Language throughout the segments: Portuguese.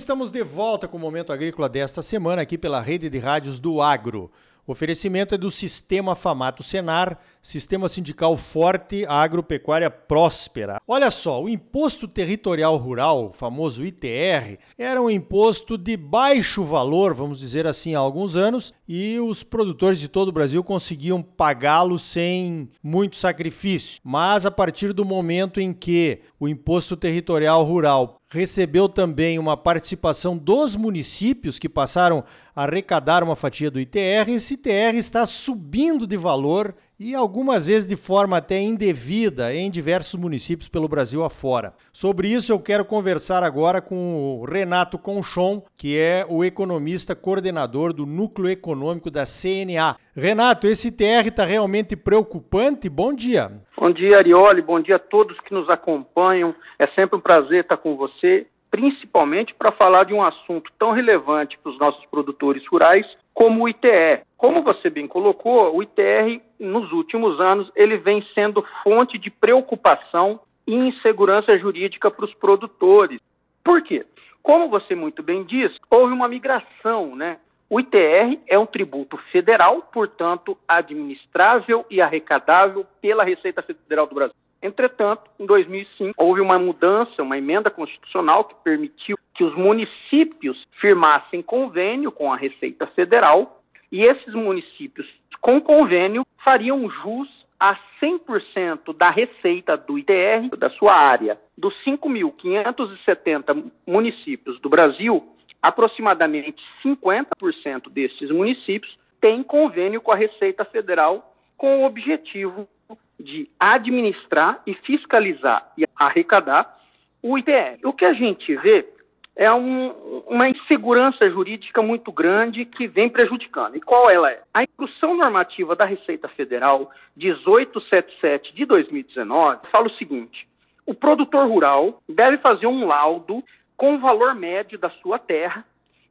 estamos de volta com o Momento Agrícola desta semana aqui pela rede de rádios do Agro. O oferecimento é do Sistema Famato Senar, Sistema Sindical Forte, Agropecuária Próspera. Olha só, o Imposto Territorial Rural, o famoso ITR, era um imposto de baixo valor, vamos dizer assim, há alguns anos, e os produtores de todo o Brasil conseguiam pagá-lo sem muito sacrifício. Mas a partir do momento em que o Imposto Territorial Rural recebeu também uma participação dos municípios que passaram a arrecadar uma fatia do ITR. Esse ITR está subindo de valor e algumas vezes de forma até indevida em diversos municípios pelo Brasil afora. Sobre isso eu quero conversar agora com o Renato Conchon, que é o economista coordenador do Núcleo Econômico da CNA. Renato, esse ITR está realmente preocupante? Bom dia. Bom dia, Arioli. Bom dia a todos que nos acompanham. É sempre um prazer estar com você principalmente para falar de um assunto tão relevante para os nossos produtores rurais como o ITR. Como você bem colocou, o ITR nos últimos anos ele vem sendo fonte de preocupação e insegurança jurídica para os produtores. Por quê? Como você muito bem diz, houve uma migração, né? O ITR é um tributo federal, portanto, administrável e arrecadável pela Receita Federal do Brasil. Entretanto, em 2005, houve uma mudança, uma emenda constitucional que permitiu que os municípios firmassem convênio com a Receita Federal e esses municípios, com convênio, fariam jus a 100% da receita do ITR da sua área. Dos 5.570 municípios do Brasil, aproximadamente 50% desses municípios têm convênio com a Receita Federal com o objetivo de administrar e fiscalizar e arrecadar o ITR. O que a gente vê é um, uma insegurança jurídica muito grande que vem prejudicando. E qual ela é? A instrução normativa da Receita Federal 1877 de 2019 fala o seguinte: o produtor rural deve fazer um laudo com o valor médio da sua terra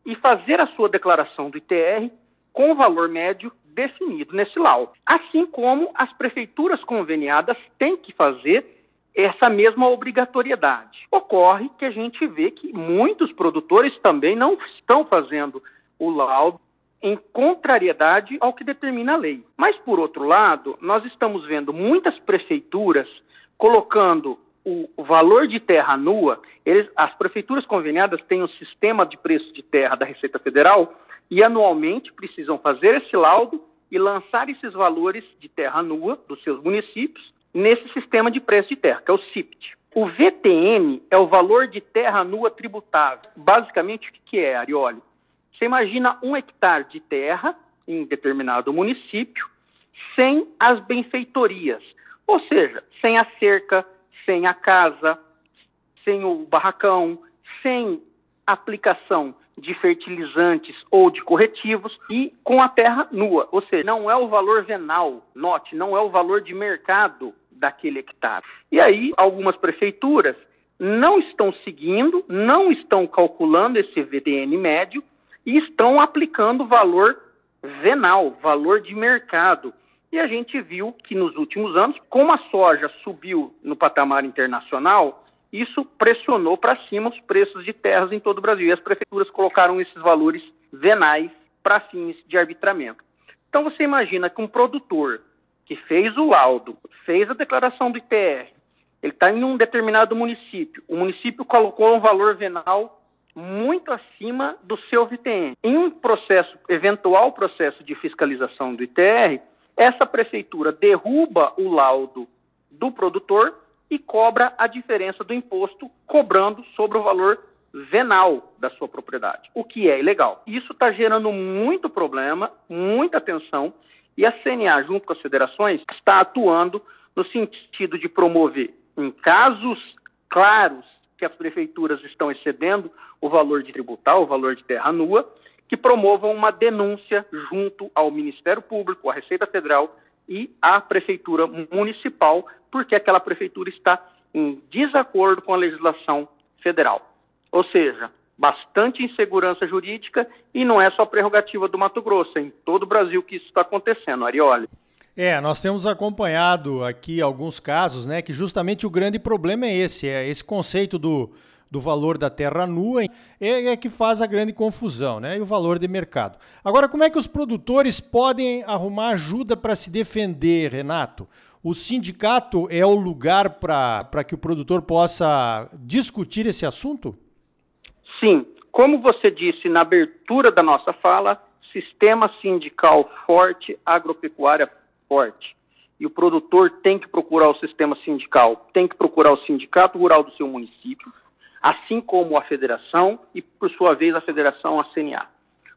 e fazer a sua declaração do ITR com o valor médio definido nesse laudo. Assim como as prefeituras conveniadas têm que fazer essa mesma obrigatoriedade. Ocorre que a gente vê que muitos produtores também não estão fazendo o laudo em contrariedade ao que determina a lei. Mas, por outro lado, nós estamos vendo muitas prefeituras colocando o, valor de terra nua, eles, as prefeituras conveniadas têm um sistema de preço de terra da Receita Federal e anualmente precisam fazer esse laudo e lançar esses valores de terra nua dos seus municípios nesse sistema de preço de terra, que é o CIPT. O VTN é o valor de terra nua tributável. Basicamente, o que é, Arioli? Você imagina um hectare de terra em determinado município sem as benfeitorias, ou seja, sem a cerca, sem a casa, sem o barracão, sem aplicação de fertilizantes ou de corretivos e com a terra nua, ou seja, não é o valor venal, note, não é o valor de mercado daquele hectare. E aí, algumas prefeituras não estão seguindo, não estão calculando esse VDN médio e estão aplicando valor venal, valor de mercado. E a gente viu que nos últimos anos, como a soja subiu no patamar internacional, isso pressionou para cima os preços de terras em todo o Brasil. E as prefeituras colocaram esses valores venais para fins de arbitramento. Então você imagina que um produtor que fez o laudo, fez a declaração do ITR, ele está em um determinado município, o município colocou um valor venal muito acima do seu VTN. Em um processo, eventual processo de fiscalização do ITR, essa prefeitura derruba o laudo do produtor e cobra a diferença do imposto, cobrando sobre o valor venal da sua propriedade, o que é ilegal. Isso está gerando muito problema, muita tensão, e a CNA, junto com as federações, está atuando no sentido de promover, em casos claros que as prefeituras estão excedendo o valor de tributar, o valor de terra nua, que promovam uma denúncia junto ao Ministério Público, à Receita Federal e à Prefeitura Municipal, porque aquela prefeitura está em desacordo com a legislação federal. Ou seja, bastante insegurança jurídica e não é só prerrogativa do Mato Grosso, é em todo o Brasil que isso está acontecendo, Arioli. É, nós temos acompanhado aqui alguns casos, né, que justamente o grande problema é esse, é esse conceito do, do valor da terra nua é, é, que faz a grande confusão, né? E o valor de mercado. Agora, como é que os produtores podem arrumar ajuda para se defender, Renato? O sindicato é o lugar para que o produtor possa discutir esse assunto? Sim. Como você disse na abertura da nossa fala, sistema sindical forte, agropecuária forte. E o produtor tem que procurar o sistema sindical, tem que procurar o sindicato rural do seu município, assim como a federação e, por sua vez, a federação, a CNA.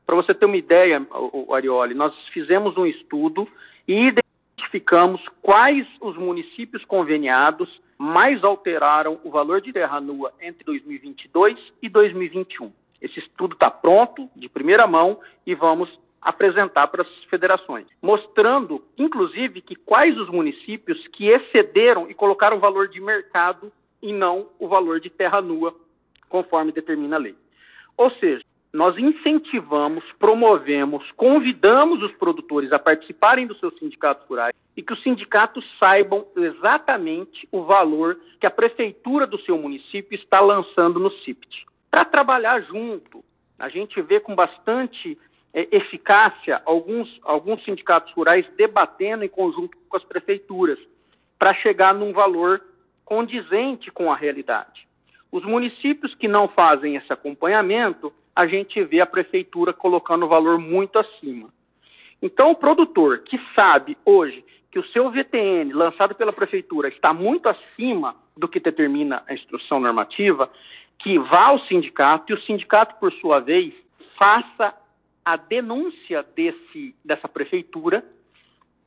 Para você ter uma ideia, Arioli, nós fizemos um estudo e identificamos quais os municípios conveniados mais alteraram o valor de terra nua entre 2022 e 2021. Esse estudo está pronto, de primeira mão, e vamos apresentar para as federações, mostrando, inclusive, que quais os municípios que excederam e colocaram valor de mercado e não o valor de terra nua, conforme determina a lei. Ou seja, nós incentivamos, promovemos, convidamos os produtores a participarem dos seus sindicatos rurais e que os sindicatos saibam exatamente o valor que a prefeitura do seu município está lançando no CIPT. Para trabalhar junto, a gente vê com bastante é, eficácia alguns, alguns sindicatos rurais debatendo em conjunto com as prefeituras para chegar num valor condizente com a realidade. Os municípios que não fazem esse acompanhamento a gente vê a prefeitura colocando o valor muito acima. Então, o produtor que sabe hoje que o seu VTN lançado pela prefeitura está muito acima do que determina a instrução normativa, que vá ao sindicato e o sindicato, por sua vez, faça a denúncia desse, dessa prefeitura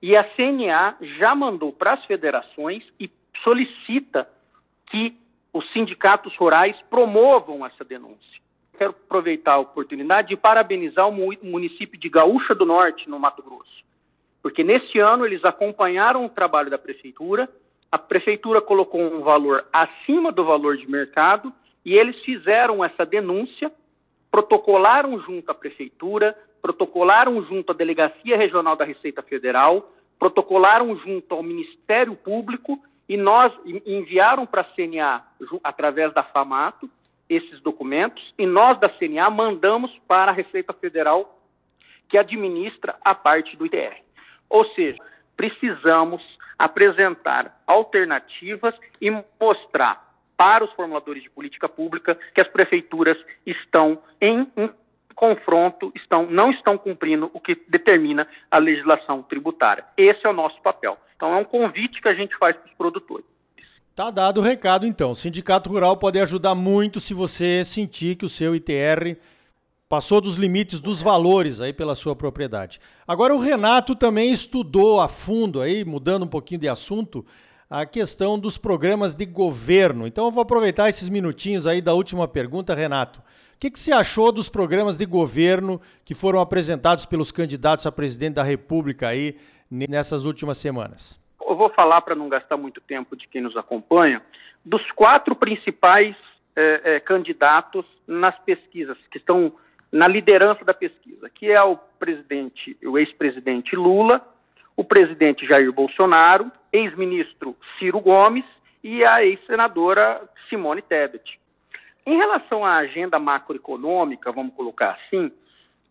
e a CNA já mandou para as federações e solicita que os sindicatos rurais promovam essa denúncia quero aproveitar a oportunidade de parabenizar o município de Gaúcha do Norte, no Mato Grosso. Porque nesse ano eles acompanharam o trabalho da prefeitura, a prefeitura colocou um valor acima do valor de mercado e eles fizeram essa denúncia, protocolaram junto à prefeitura, protocolaram junto à Delegacia Regional da Receita Federal, protocolaram junto ao Ministério Público e nós enviaram para a CNA através da FAMATO esses documentos e nós da CNA mandamos para a Receita Federal que administra a parte do ITR. Ou seja, precisamos apresentar alternativas e mostrar para os formuladores de política pública que as prefeituras estão em um confronto, estão, não estão cumprindo o que determina a legislação tributária. Esse é o nosso papel. Então é um convite que a gente faz para os produtores. Tá dado o recado então. O Sindicato Rural pode ajudar muito se você sentir que o seu ITR passou dos limites dos valores aí pela sua propriedade. Agora o Renato também estudou a fundo aí, mudando um pouquinho de assunto, a questão dos programas de governo. Então eu vou aproveitar esses minutinhos aí da última pergunta, Renato. O que, que você achou dos programas de governo que foram apresentados pelos candidatos a presidente da República aí nessas últimas semanas? eu vou falar para não gastar muito tempo de quem nos acompanha, dos quatro principais é, é, candidatos nas pesquisas, que estão na liderança da pesquisa, que é o presidente, o ex-presidente Lula, o presidente Jair Bolsonaro, ex-ministro Ciro Gomes e a ex-senadora Simone Tebet. Em relação à agenda macroeconômica, vamos colocar assim,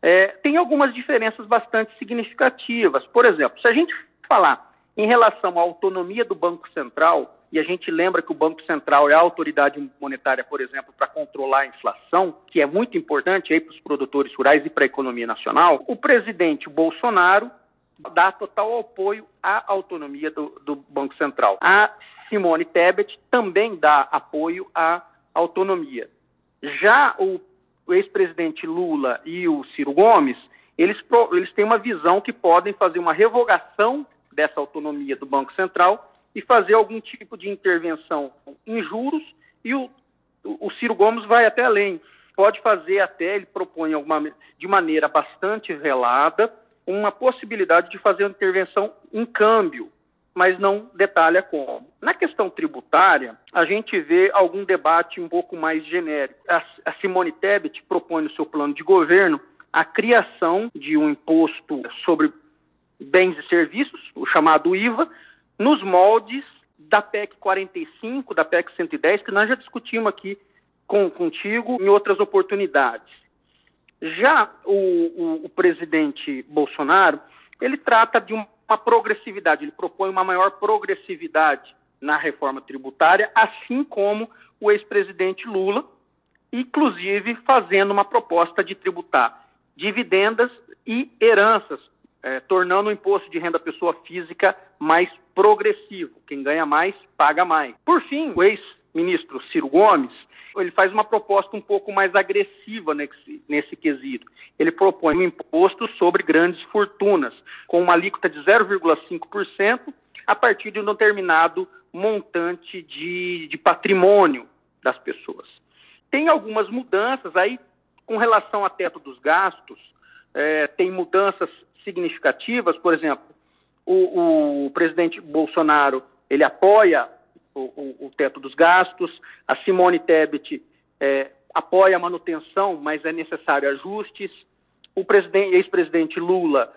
é, tem algumas diferenças bastante significativas. Por exemplo, se a gente falar em relação à autonomia do Banco Central, e a gente lembra que o Banco Central é a autoridade monetária, por exemplo, para controlar a inflação, que é muito importante para os produtores rurais e para a economia nacional, o presidente Bolsonaro dá total apoio à autonomia do, do Banco Central. A Simone Tebet também dá apoio à autonomia. Já o, o ex-presidente Lula e o Ciro Gomes, eles, eles têm uma visão que podem fazer uma revogação dessa autonomia do Banco Central e fazer algum tipo de intervenção em juros e o, o Ciro Gomes vai até além. Pode fazer até, ele propõe alguma, de maneira bastante velada, uma possibilidade de fazer uma intervenção em câmbio, mas não detalha como. Na questão tributária, a gente vê algum debate um pouco mais genérico. A, Simone Tebet propõe no seu plano de governo a criação de um imposto sobre bens e serviços, o chamado IVA, nos moldes da PEC 45, da PEC 110, que nós já discutimos aqui com, contigo em outras oportunidades. Já o, o, o presidente Bolsonaro, ele trata de uma progressividade, ele propõe uma maior progressividade na reforma tributária, assim como o ex-presidente Lula, inclusive fazendo uma proposta de tributar dividendas e heranças, é, tornando o imposto de renda pessoa física mais progressivo. Quem ganha mais, paga mais. Por fim, o ex-ministro Ciro Gomes, ele faz uma proposta um pouco mais agressiva nesse, nesse quesito. Ele propõe um imposto sobre grandes fortunas, com uma alíquota de 0,5% a partir de um determinado montante de, de patrimônio das pessoas. Tem algumas mudanças aí com relação a teto dos gastos, é, tem mudanças significativas, por exemplo, o, o presidente Bolsonaro ele apoia o, o, teto dos gastos, a Simone Tebet é, apoia a manutenção, mas é necessário ajustes, o ex-presidente Lula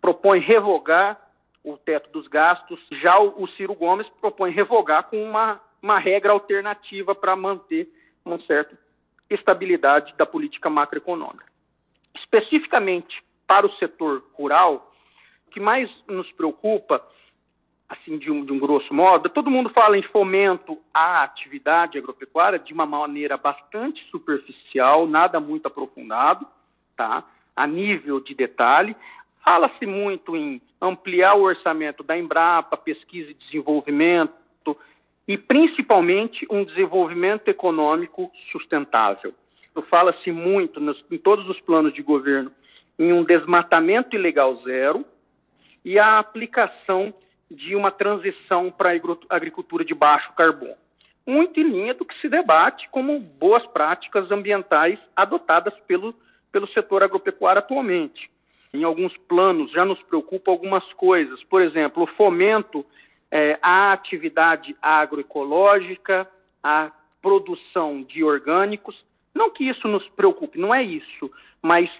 propõe revogar o teto dos gastos, já o, o Ciro Gomes propõe revogar com uma, uma regra alternativa para manter uma certa estabilidade da política macroeconômica. Especificamente para o setor rural, o que mais nos preocupa, assim de um, de um grosso modo, todo mundo fala em fomento à atividade agropecuária de uma maneira bastante superficial, nada muito aprofundado, tá? a nível de detalhe. Fala-se muito em ampliar o orçamento da Embrapa, pesquisa e desenvolvimento, e principalmente um desenvolvimento econômico sustentável. Fala-se muito nos, em todos os planos de governo em um desmatamento ilegal zero e a aplicação de uma transição para a agricultura de baixo carbono. Muito em linha do que se debate como boas práticas ambientais adotadas pelo, pelo setor agropecuário atualmente. Em alguns planos já nos preocupa algumas coisas, por exemplo, o fomento é, à atividade agroecológica, à produção de orgânicos. Não que isso nos preocupe, não é isso, mas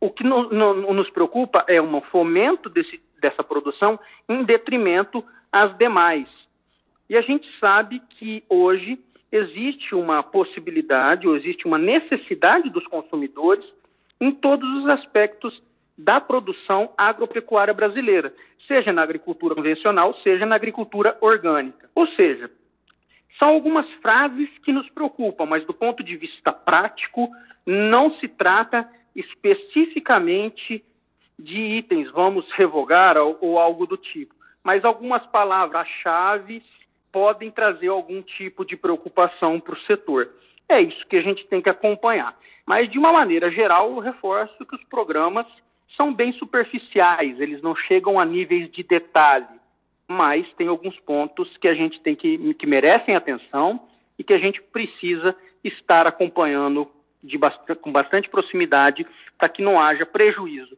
o que no, no, nos preocupa é um fomento desse, dessa produção em detrimento às demais. E a gente sabe que hoje existe uma possibilidade, ou existe uma necessidade dos consumidores em todos os aspectos da produção agropecuária brasileira, seja na agricultura convencional, seja na agricultura orgânica. Ou seja, são algumas frases que nos preocupam, mas do ponto de vista prático, não se trata especificamente de itens, vamos revogar ou, ou algo do tipo, mas algumas palavras-chave podem trazer algum tipo de preocupação para o setor. É isso que a gente tem que acompanhar. Mas, de uma maneira geral, eu reforço que os programas são bem superficiais, eles não chegam a níveis de detalhe, mas tem alguns pontos que a gente tem que, que merecem atenção e que a gente precisa estar acompanhando bastante, com bastante proximidade para que não haja prejuízo,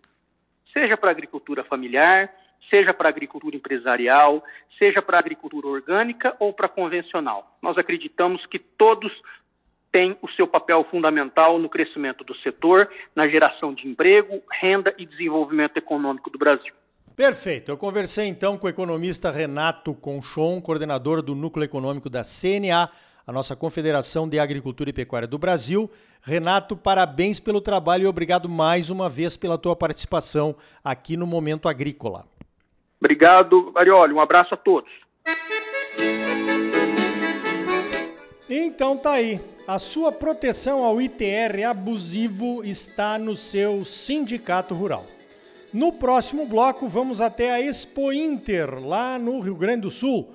seja para a agricultura familiar, seja para a agricultura empresarial, seja para a agricultura orgânica ou para a convencional. Nós acreditamos que todos têm o seu papel fundamental no crescimento do setor, na geração de emprego, renda e desenvolvimento econômico do Brasil. Perfeito. Eu conversei então com o economista Renato Conchon, coordenador do Núcleo Econômico da CNA, a nossa Confederação de Agricultura e Pecuária do Brasil. Renato, parabéns pelo trabalho e obrigado mais uma vez pela tua participação aqui no Momento Agrícola. Obrigado, Arioli. Um abraço a todos. Então tá aí. A sua proteção ao ITR abusivo está no seu sindicato rural. No próximo bloco, vamos até a Expo Inter, lá no Rio Grande do Sul,